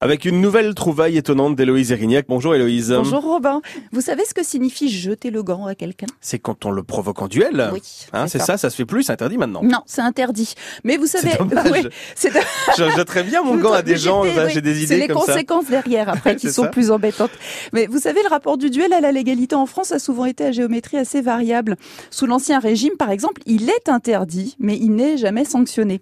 Avec une nouvelle trouvaille étonnante d'Héloïse Erignac. Bonjour Héloïse. Bonjour Robin. Vous savez ce que signifie jeter le gant à quelqu'un? C'est quand on le provoque en duel Oui. Hein, c'est ça. ça, se fait plus, c'est interdit maintenant. Non, c'est interdit. Mais vous savez, C'est oui, c'est Je jetterais bien mon gant à des gens, oui. j'ai des C'est idées les comme ça. conséquences derrière après qui C'est sont ça. plus embêtantes. Mais vous savez, le rapport du duel à la légalité en France a souvent été à géométrie assez variable. Sous l'Ancien Régime, par exemple, il est interdit, mais il n'est jamais sanctionné.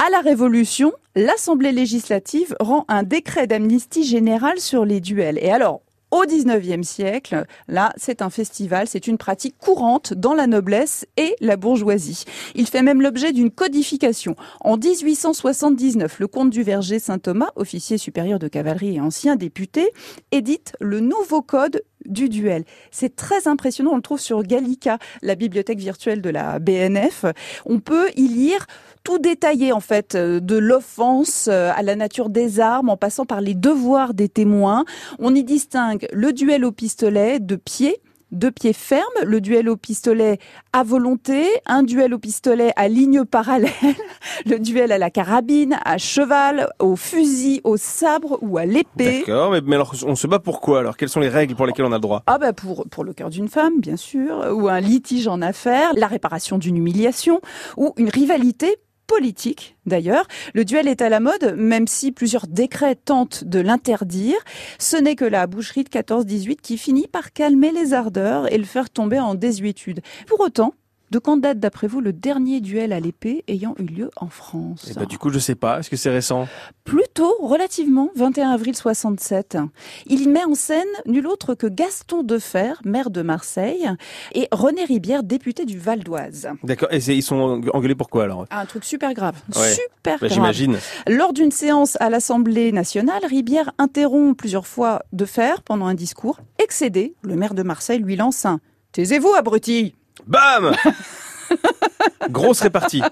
À la Révolution, l'Assemblée législative rend un décret d'amnistie générale sur les duels. Et alors, au 19e siècle, là, c'est un festival, c'est une pratique courante dans la noblesse et la bourgeoisie. Il fait même l'objet d'une codification. En 1879, le comte du Verger Saint-Thomas, officier supérieur de cavalerie et ancien député, édite le nouveau code du duel. C'est très impressionnant, on le trouve sur Gallica, la bibliothèque virtuelle de la BNF. On peut y lire tout détaillé en fait, euh, de l'offense euh, à la nature des armes, en passant par les devoirs des témoins. On y distingue le duel au pistolet de pied, de pied ferme, le duel au pistolet à volonté, un duel au pistolet à ligne parallèle, le duel à la carabine, à cheval, au fusil, au sabre ou à l'épée. D'accord, mais, mais alors on se bat pourquoi alors? Quelles sont les règles pour lesquelles on a le droit? Ah bah pour, pour le cœur d'une femme, bien sûr, ou un litige en affaires, la réparation d'une humiliation, ou une rivalité politique d'ailleurs. Le duel est à la mode, même si plusieurs décrets tentent de l'interdire. Ce n'est que la boucherie de 14-18 qui finit par calmer les ardeurs et le faire tomber en désuétude. Pour autant, de quand date d'après vous le dernier duel à l'épée ayant eu lieu en France Eh ben, Du coup, je sais pas. Est-ce que c'est récent? Plutôt, relativement, 21 avril 67. Il met en scène nul autre que Gaston Defer, maire de Marseille, et René Ribière, député du Val d'Oise. D'accord. Et ils sont engueulés pourquoi alors? Un truc super grave. Ouais. Super Bah, grave. J'imagine. Lors d'une séance à l'Assemblée nationale, Ribière interrompt plusieurs fois Defer pendant un discours. Excédé, le maire de Marseille lui lance un Taisez-vous, abruti Bam Grosse répartie.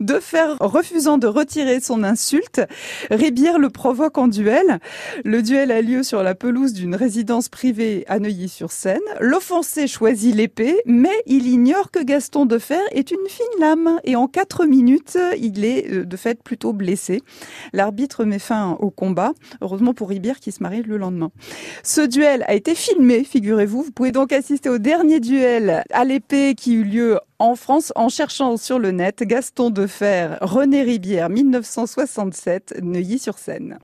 Defer refusant de retirer son insulte, Ribière le provoque en duel. Le duel a lieu sur la pelouse d'une résidence privée à Neuilly-sur-Seine. L'offensé choisit l'épée, mais il ignore que Gaston Defer est une fine lame et en quatre minutes, il est euh, de fait plutôt blessé. L'arbitre met fin au combat, heureusement pour Ribière qui se marie le lendemain. Ce duel a été filmé, figurez-vous. Vous pouvez donc assister au dernier duel à l'épée qui eut lieu en France en cherchant sur le net Gaston Defer, René Ribière, 1967, Neuilly-sur-Seine.